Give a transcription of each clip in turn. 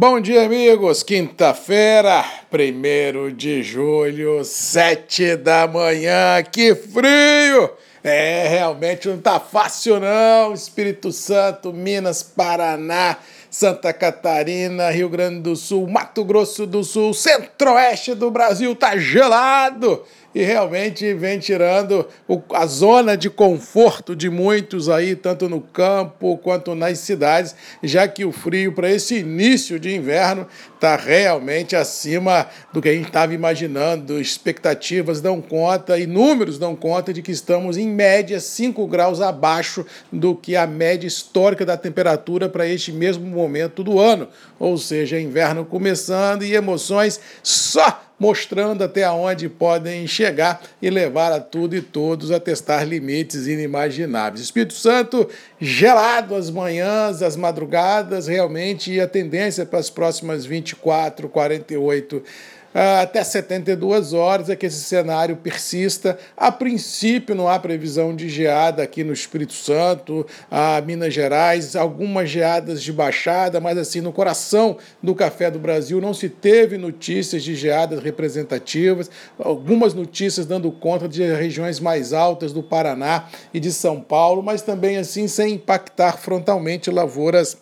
Bom dia, amigos. Quinta-feira, 1 de julho, 7 da manhã. Que frio! É, realmente não tá fácil, não. Espírito Santo, Minas, Paraná, Santa Catarina, Rio Grande do Sul, Mato Grosso do Sul, Centro-Oeste do Brasil tá gelado e realmente vem tirando a zona de conforto de muitos aí, tanto no campo quanto nas cidades, já que o frio para esse início de inverno está realmente acima do que a gente estava imaginando. Expectativas dão conta e números dão conta de que estamos, em média, 5 graus abaixo do que a média histórica da temperatura para este mesmo momento do ano. Ou seja, inverno começando e emoções só mostrando até onde podem chegar e levar a tudo e todos a testar limites inimagináveis. Espírito Santo gelado as manhãs, as madrugadas, realmente, e a tendência para as próximas 24, 48 ah, até 72 horas é que esse cenário persista. A princípio, não há previsão de geada aqui no Espírito Santo, a Minas Gerais, algumas geadas de baixada, mas assim, no coração do Café do Brasil não se teve notícias de geadas representativas, algumas notícias dando conta de regiões mais altas do Paraná e de São Paulo, mas também assim sem impactar frontalmente lavouras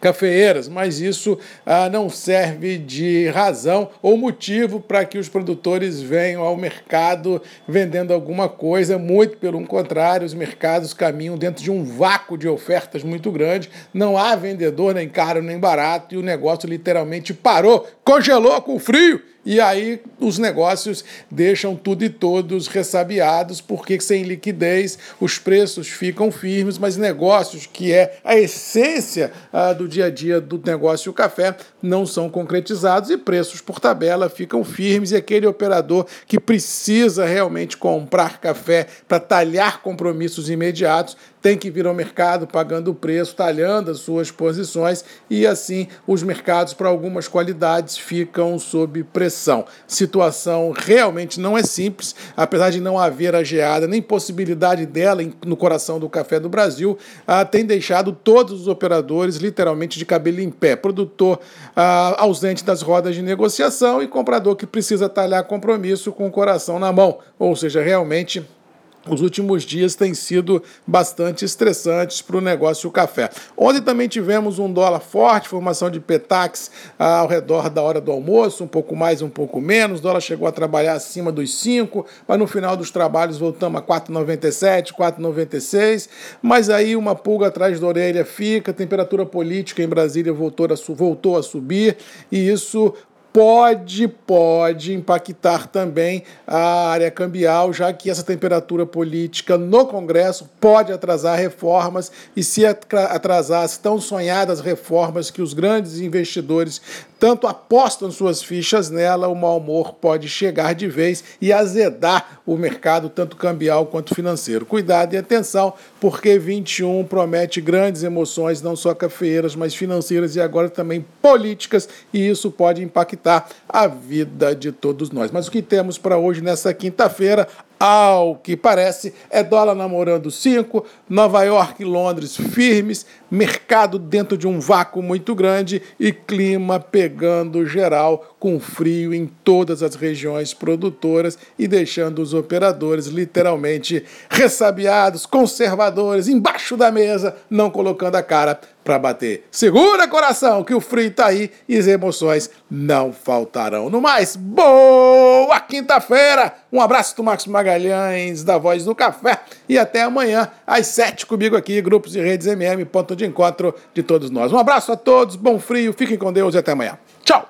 cafeeiras, mas isso ah, não serve de razão ou motivo para que os produtores venham ao mercado vendendo alguma coisa, muito pelo contrário, os mercados caminham dentro de um vácuo de ofertas muito grande, não há vendedor nem caro nem barato e o negócio literalmente parou, congelou com frio e aí os negócios deixam tudo e todos ressabiados, porque sem liquidez os preços ficam firmes, mas negócios que é a essência ah, do dia a dia do negócio o café não são concretizados e preços por tabela ficam firmes e aquele operador que precisa realmente comprar café para talhar compromissos imediatos tem que vir ao mercado pagando o preço, talhando as suas posições e assim os mercados para algumas qualidades ficam sob pressão. Situação realmente não é simples, apesar de não haver a geada nem possibilidade dela no coração do café do Brasil, ah, tem deixado todos os operadores literalmente de cabelo em pé. Produtor ah, ausente das rodas de negociação e comprador que precisa talhar compromisso com o coração na mão, ou seja, realmente os últimos dias têm sido bastante estressantes para o negócio o café. Ontem também tivemos um dólar forte, formação de petax ah, ao redor da hora do almoço, um pouco mais, um pouco menos. O dólar chegou a trabalhar acima dos 5, mas no final dos trabalhos voltamos a 4,97, 4,96. Mas aí uma pulga atrás da orelha fica, a temperatura política em Brasília voltou a, voltou a subir e isso pode, pode impactar também a área cambial, já que essa temperatura política no Congresso pode atrasar reformas e se atrasar as tão sonhadas reformas que os grandes investidores tanto apostam suas fichas nela, o mau humor pode chegar de vez e azedar o mercado, tanto cambial quanto financeiro. Cuidado e atenção, porque 21 promete grandes emoções, não só cafeeiras, mas financeiras e agora também políticas, e isso pode impactar a vida de todos nós. Mas o que temos para hoje nessa quinta-feira? Ao que parece, é dólar namorando 5, Nova York e Londres firmes, mercado dentro de um vácuo muito grande e clima pegando geral com frio em todas as regiões produtoras e deixando os operadores literalmente ressabiados, conservadores, embaixo da mesa, não colocando a cara para bater. Segura coração que o frio tá aí e as emoções não faltarão. No mais, boa quinta-feira! Um abraço do Marcos Magalhães, da Voz do Café, e até amanhã, às sete, comigo aqui, Grupos e Redes MM, ponto de encontro de todos nós. Um abraço a todos, bom frio, fiquem com Deus e até amanhã. Tchau!